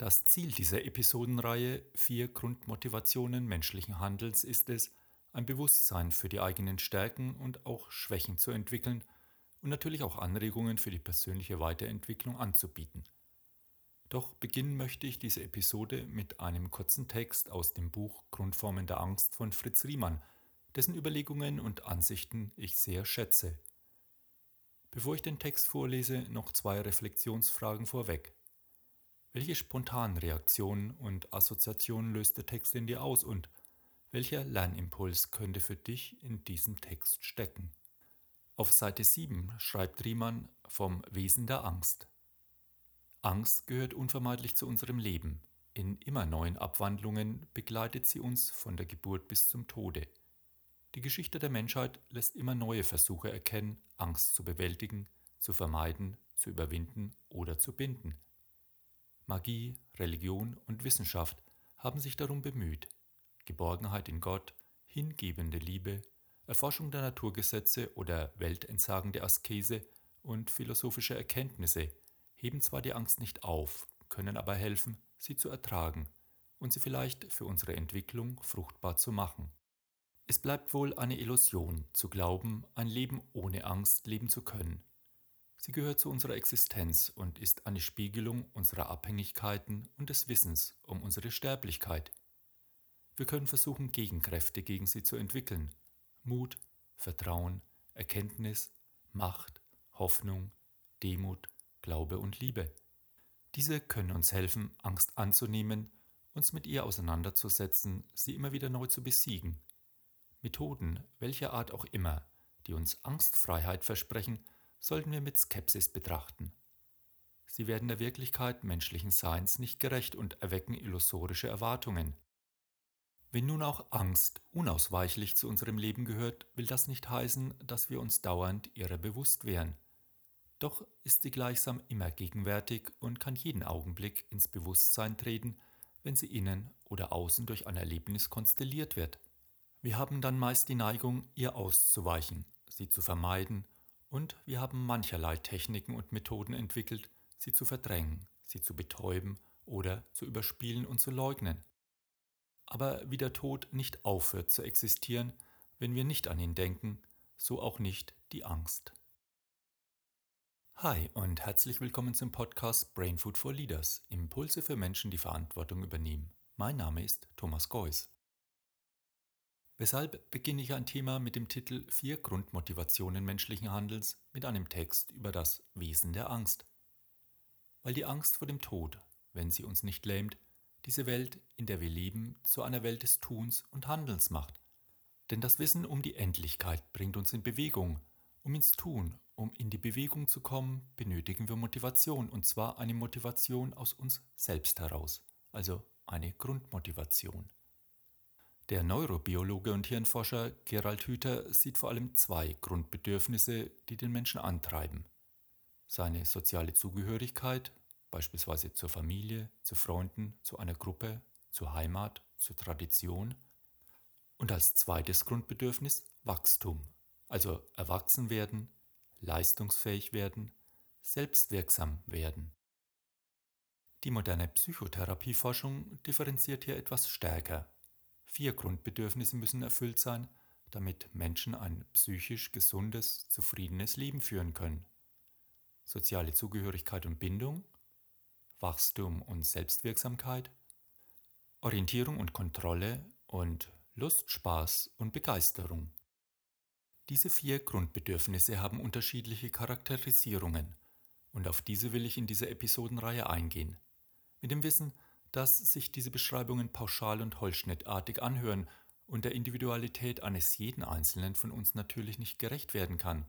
Das Ziel dieser Episodenreihe Vier Grundmotivationen menschlichen Handelns ist es, ein Bewusstsein für die eigenen Stärken und auch Schwächen zu entwickeln und natürlich auch Anregungen für die persönliche Weiterentwicklung anzubieten. Doch beginnen möchte ich diese Episode mit einem kurzen Text aus dem Buch Grundformen der Angst von Fritz Riemann, dessen Überlegungen und Ansichten ich sehr schätze. Bevor ich den Text vorlese, noch zwei Reflexionsfragen vorweg. Welche spontanen Reaktionen und Assoziationen löst der Text in dir aus und welcher Lernimpuls könnte für dich in diesem Text stecken? Auf Seite 7 schreibt Riemann vom Wesen der Angst. Angst gehört unvermeidlich zu unserem Leben. In immer neuen Abwandlungen begleitet sie uns von der Geburt bis zum Tode. Die Geschichte der Menschheit lässt immer neue Versuche erkennen, Angst zu bewältigen, zu vermeiden, zu überwinden oder zu binden. Magie, Religion und Wissenschaft haben sich darum bemüht. Geborgenheit in Gott, hingebende Liebe, Erforschung der Naturgesetze oder weltentsagende Askese und philosophische Erkenntnisse heben zwar die Angst nicht auf, können aber helfen, sie zu ertragen und sie vielleicht für unsere Entwicklung fruchtbar zu machen. Es bleibt wohl eine Illusion zu glauben, ein Leben ohne Angst leben zu können. Sie gehört zu unserer Existenz und ist eine Spiegelung unserer Abhängigkeiten und des Wissens um unsere Sterblichkeit. Wir können versuchen, Gegenkräfte gegen sie zu entwickeln. Mut, Vertrauen, Erkenntnis, Macht, Hoffnung, Demut, Glaube und Liebe. Diese können uns helfen, Angst anzunehmen, uns mit ihr auseinanderzusetzen, sie immer wieder neu zu besiegen. Methoden, welcher Art auch immer, die uns Angstfreiheit versprechen, sollten wir mit Skepsis betrachten. Sie werden der Wirklichkeit menschlichen Seins nicht gerecht und erwecken illusorische Erwartungen. Wenn nun auch Angst unausweichlich zu unserem Leben gehört, will das nicht heißen, dass wir uns dauernd ihrer bewusst wären. Doch ist sie gleichsam immer gegenwärtig und kann jeden Augenblick ins Bewusstsein treten, wenn sie innen oder außen durch ein Erlebnis konstelliert wird. Wir haben dann meist die Neigung, ihr auszuweichen, sie zu vermeiden und wir haben mancherlei Techniken und Methoden entwickelt, sie zu verdrängen, sie zu betäuben oder zu überspielen und zu leugnen. Aber wie der Tod nicht aufhört zu existieren, wenn wir nicht an ihn denken, so auch nicht die Angst. Hi und herzlich willkommen zum Podcast Brain Food for Leaders, Impulse für Menschen, die Verantwortung übernehmen. Mein Name ist Thomas Geuss. Weshalb beginne ich ein Thema mit dem Titel Vier Grundmotivationen menschlichen Handelns mit einem Text über das Wesen der Angst. Weil die Angst vor dem Tod, wenn sie uns nicht lähmt, diese Welt, in der wir leben, zu einer Welt des Tuns und Handelns macht. Denn das Wissen um die Endlichkeit bringt uns in Bewegung. Um ins Tun, um in die Bewegung zu kommen, benötigen wir Motivation, und zwar eine Motivation aus uns selbst heraus, also eine Grundmotivation. Der Neurobiologe und Hirnforscher Gerald Hüther sieht vor allem zwei Grundbedürfnisse, die den Menschen antreiben. Seine soziale Zugehörigkeit, beispielsweise zur Familie, zu Freunden, zu einer Gruppe, zur Heimat, zur Tradition. Und als zweites Grundbedürfnis Wachstum, also erwachsen werden, leistungsfähig werden, selbstwirksam werden. Die moderne Psychotherapieforschung differenziert hier etwas stärker Vier Grundbedürfnisse müssen erfüllt sein, damit Menschen ein psychisch gesundes, zufriedenes Leben führen können. Soziale Zugehörigkeit und Bindung, Wachstum und Selbstwirksamkeit, Orientierung und Kontrolle und Lust, Spaß und Begeisterung. Diese vier Grundbedürfnisse haben unterschiedliche Charakterisierungen und auf diese will ich in dieser Episodenreihe eingehen. Mit dem Wissen, dass sich diese Beschreibungen pauschal und holzschnittartig anhören und der Individualität eines jeden Einzelnen von uns natürlich nicht gerecht werden kann.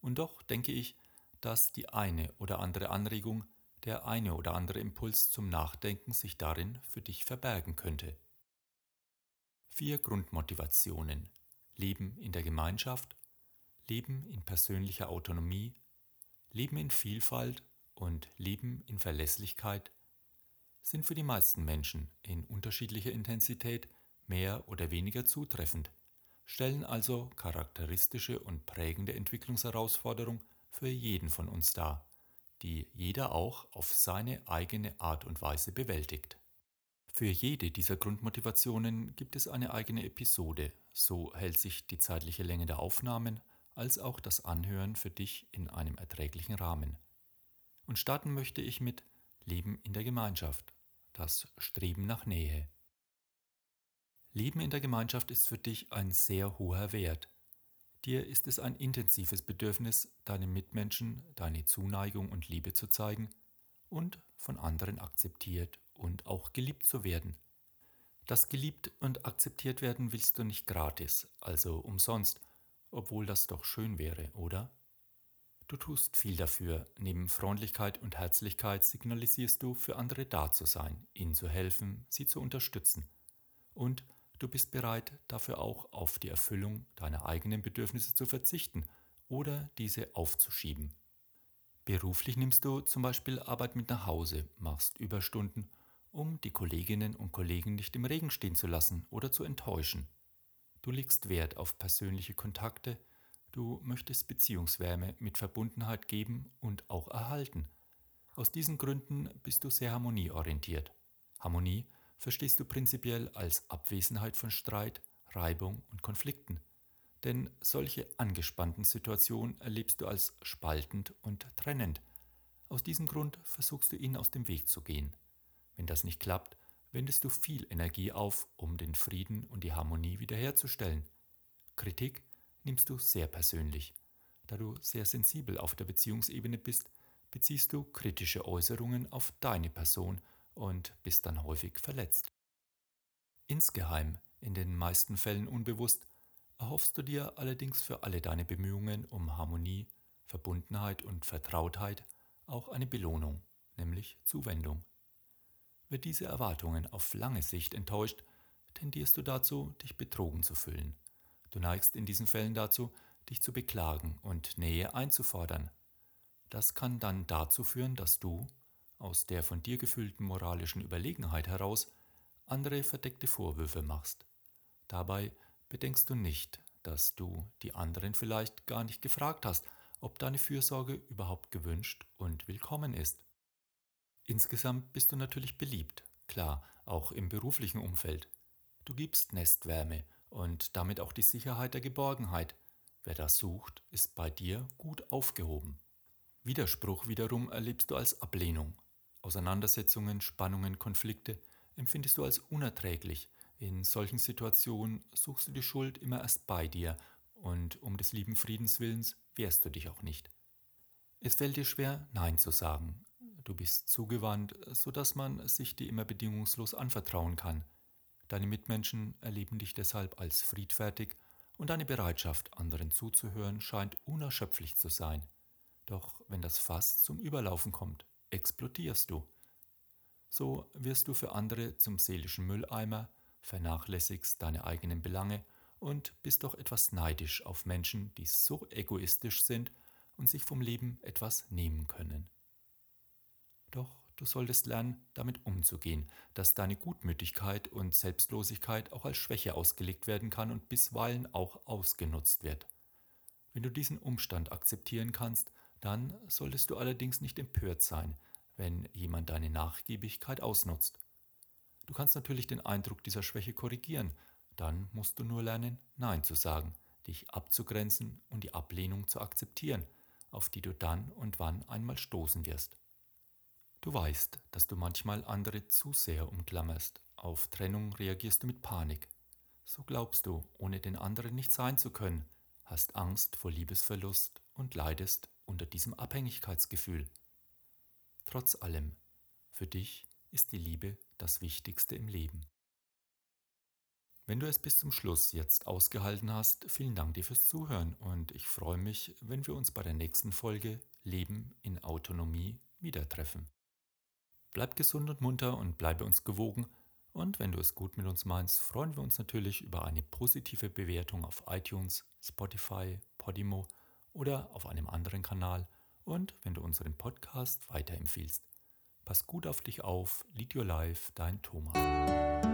Und doch denke ich, dass die eine oder andere Anregung, der eine oder andere Impuls zum Nachdenken sich darin für dich verbergen könnte. Vier Grundmotivationen. Leben in der Gemeinschaft, Leben in persönlicher Autonomie, Leben in Vielfalt und Leben in Verlässlichkeit sind für die meisten Menschen in unterschiedlicher Intensität mehr oder weniger zutreffend, stellen also charakteristische und prägende Entwicklungsherausforderungen für jeden von uns dar, die jeder auch auf seine eigene Art und Weise bewältigt. Für jede dieser Grundmotivationen gibt es eine eigene Episode, so hält sich die zeitliche Länge der Aufnahmen als auch das Anhören für dich in einem erträglichen Rahmen. Und starten möchte ich mit Leben in der Gemeinschaft, das Streben nach Nähe. Leben in der Gemeinschaft ist für dich ein sehr hoher Wert. Dir ist es ein intensives Bedürfnis, deinen Mitmenschen deine Zuneigung und Liebe zu zeigen und von anderen akzeptiert und auch geliebt zu werden. Das geliebt und akzeptiert werden willst du nicht gratis, also umsonst, obwohl das doch schön wäre, oder? Du tust viel dafür, neben Freundlichkeit und Herzlichkeit signalisierst du, für andere da zu sein, ihnen zu helfen, sie zu unterstützen. Und du bist bereit, dafür auch auf die Erfüllung deiner eigenen Bedürfnisse zu verzichten oder diese aufzuschieben. Beruflich nimmst du zum Beispiel Arbeit mit nach Hause, machst Überstunden, um die Kolleginnen und Kollegen nicht im Regen stehen zu lassen oder zu enttäuschen. Du legst Wert auf persönliche Kontakte, du möchtest Beziehungswärme mit Verbundenheit geben und auch erhalten. Aus diesen Gründen bist du sehr harmonieorientiert. Harmonie verstehst du prinzipiell als Abwesenheit von Streit, Reibung und Konflikten. Denn solche angespannten Situationen erlebst du als spaltend und trennend. Aus diesem Grund versuchst du ihnen aus dem Weg zu gehen. Wenn das nicht klappt, wendest du viel Energie auf, um den Frieden und die Harmonie wiederherzustellen. Kritik nimmst du sehr persönlich. Da du sehr sensibel auf der Beziehungsebene bist, beziehst du kritische Äußerungen auf deine Person und bist dann häufig verletzt. Insgeheim, in den meisten Fällen unbewusst, erhoffst du dir allerdings für alle deine Bemühungen um Harmonie, Verbundenheit und Vertrautheit auch eine Belohnung, nämlich Zuwendung. Wird diese Erwartungen auf lange Sicht enttäuscht, tendierst du dazu, dich betrogen zu fühlen. Du neigst in diesen Fällen dazu, dich zu beklagen und Nähe einzufordern. Das kann dann dazu führen, dass du, aus der von dir gefühlten moralischen Überlegenheit heraus, andere verdeckte Vorwürfe machst. Dabei bedenkst du nicht, dass du die anderen vielleicht gar nicht gefragt hast, ob deine Fürsorge überhaupt gewünscht und willkommen ist. Insgesamt bist du natürlich beliebt, klar, auch im beruflichen Umfeld. Du gibst Nestwärme und damit auch die Sicherheit der Geborgenheit. Wer das sucht, ist bei dir gut aufgehoben. Widerspruch wiederum erlebst du als Ablehnung. Auseinandersetzungen, Spannungen, Konflikte empfindest du als unerträglich. In solchen Situationen suchst du die Schuld immer erst bei dir und um des lieben Friedens willens wehrst du dich auch nicht. Es fällt dir schwer, Nein zu sagen, Du bist zugewandt, sodass man sich dir immer bedingungslos anvertrauen kann. Deine Mitmenschen erleben dich deshalb als friedfertig und deine Bereitschaft, anderen zuzuhören, scheint unerschöpflich zu sein. Doch wenn das Fass zum Überlaufen kommt, explodierst du. So wirst du für andere zum seelischen Mülleimer, vernachlässigst deine eigenen Belange und bist doch etwas neidisch auf Menschen, die so egoistisch sind und sich vom Leben etwas nehmen können. Du solltest lernen, damit umzugehen, dass deine Gutmütigkeit und Selbstlosigkeit auch als Schwäche ausgelegt werden kann und bisweilen auch ausgenutzt wird. Wenn du diesen Umstand akzeptieren kannst, dann solltest du allerdings nicht empört sein, wenn jemand deine Nachgiebigkeit ausnutzt. Du kannst natürlich den Eindruck dieser Schwäche korrigieren, dann musst du nur lernen, Nein zu sagen, dich abzugrenzen und die Ablehnung zu akzeptieren, auf die du dann und wann einmal stoßen wirst. Du weißt, dass du manchmal andere zu sehr umklammerst. Auf Trennung reagierst du mit Panik. So glaubst du, ohne den anderen nicht sein zu können, hast Angst vor Liebesverlust und leidest unter diesem Abhängigkeitsgefühl. Trotz allem, für dich ist die Liebe das Wichtigste im Leben. Wenn du es bis zum Schluss jetzt ausgehalten hast, vielen Dank dir fürs Zuhören und ich freue mich, wenn wir uns bei der nächsten Folge Leben in Autonomie wieder treffen. Bleib gesund und munter und bleibe uns gewogen. Und wenn du es gut mit uns meinst, freuen wir uns natürlich über eine positive Bewertung auf iTunes, Spotify, Podimo oder auf einem anderen Kanal und wenn du unseren Podcast weiterempfiehlst. Pass gut auf dich auf, lead your life, dein Thomas.